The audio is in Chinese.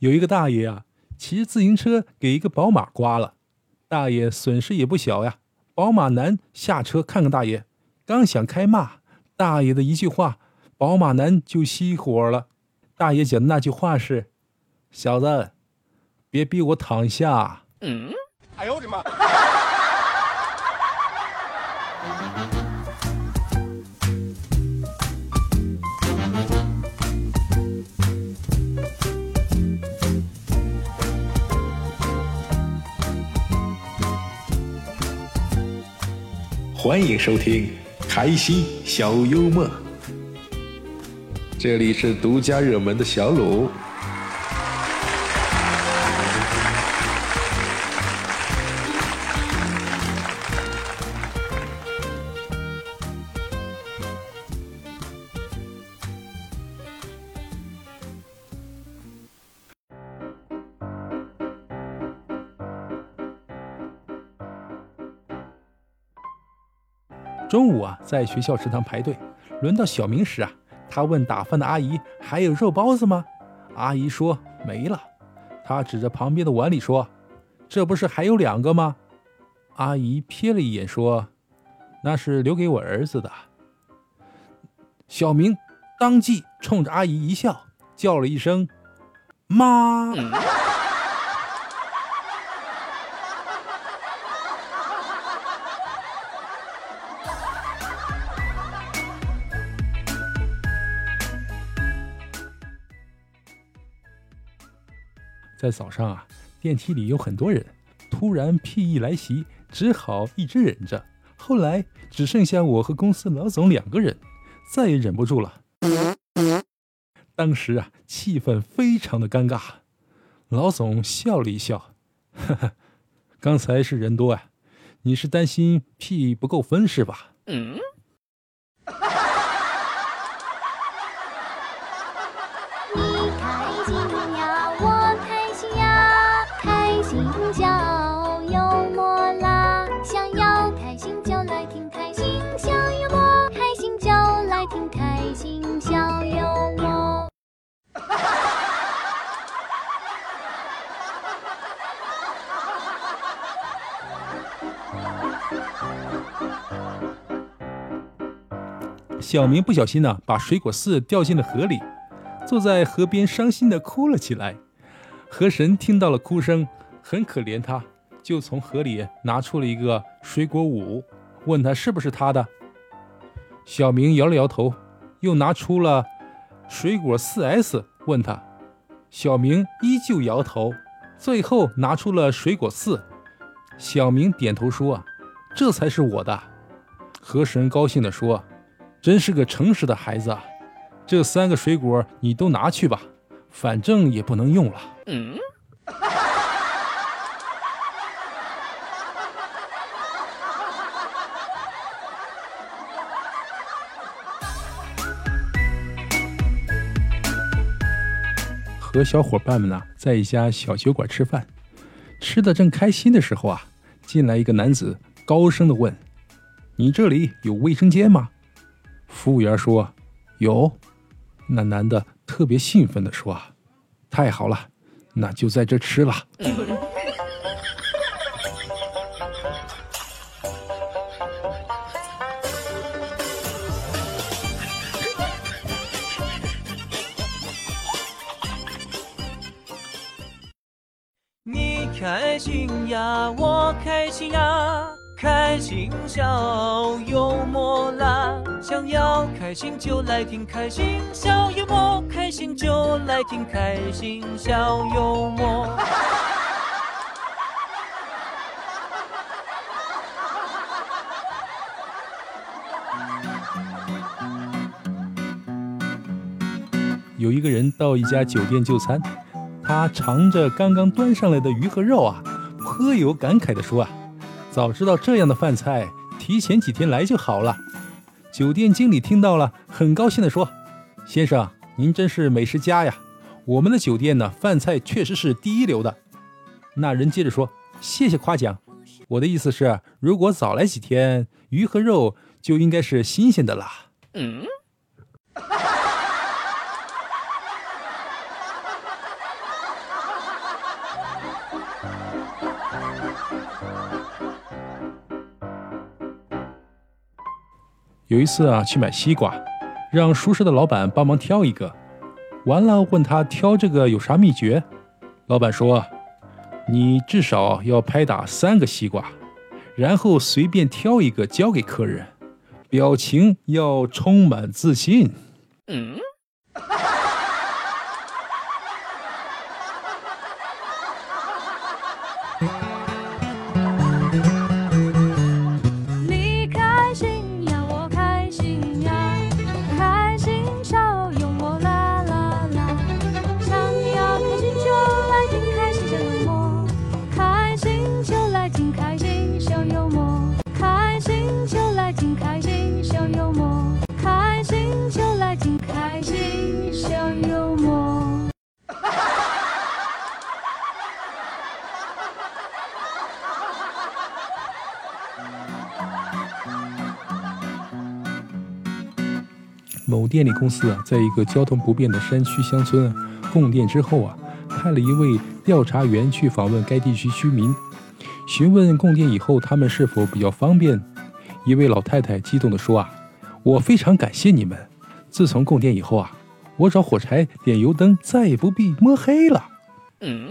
有一个大爷啊，骑着自行车给一个宝马刮了，大爷损失也不小呀。宝马男下车看看大爷，刚想开骂，大爷的一句话，宝马男就熄火了。大爷讲的那句话是：“小子，别逼我躺下。”嗯，哎呦我的妈！欢迎收听开心小幽默，这里是独家热门的小鲁。中午啊，在学校食堂排队，轮到小明时啊，他问打饭的阿姨：“还有肉包子吗？”阿姨说：“没了。”他指着旁边的碗里说：“这不是还有两个吗？”阿姨瞥了一眼说：“那是留给我儿子的。”小明当即冲着阿姨一笑，叫了一声：“妈！”在早上啊，电梯里有很多人，突然屁意来袭，只好一直忍着。后来只剩下我和公司老总两个人，再也忍不住了。当时啊，气氛非常的尴尬。老总笑了一笑，呵呵，刚才是人多啊，你是担心屁不够分是吧？嗯。小明不小心呢，把水果四掉进了河里，坐在河边伤心的哭了起来。河神听到了哭声，很可怜他，就从河里拿出了一个水果五，问他是不是他的。小明摇了摇头，又拿出了水果四 S，问他。小明依旧摇头，最后拿出了水果四。小明点头说：“这才是我的。”河神高兴地说。真是个诚实的孩子啊！这三个水果你都拿去吧，反正也不能用了。嗯。和小伙伴们呢，在一家小酒馆吃饭，吃的正开心的时候啊，进来一个男子，高声的问：“你这里有卫生间吗？”服务员说：“有。”那男的特别兴奋地说：“太好了，那就在这吃了。”你开心呀，我开心呀。开心笑幽默啦！想要开心就来听开心小幽默，开心就来听开心小幽默。有一个人到一家酒店就餐，他尝着刚刚端上来的鱼和肉啊，颇有感慨地说啊。早知道这样的饭菜，提前几天来就好了。酒店经理听到了很高兴的说先生您真是美食家呀。我们的酒店呢饭菜确实是第一流的。那人接着说谢谢夸奖。我的意思是如果早来几天鱼和肉就应该是新鲜的啦。嗯？有一次啊，去买西瓜，让熟识的老板帮忙挑一个。完了，问他挑这个有啥秘诀？老板说：“你至少要拍打三个西瓜，然后随便挑一个交给客人，表情要充满自信。”嗯。开心像幽默开心就来开心像幽默 某电力公司啊，在一个交通不便的山区乡村啊供电之后啊，派了一位调查员去访问该地区居民，询问供电以后他们是否比较方便。一位老太太激动地说啊：“我非常感谢你们，自从供电以后啊，我找火柴点油灯再也不必摸黑了。”嗯。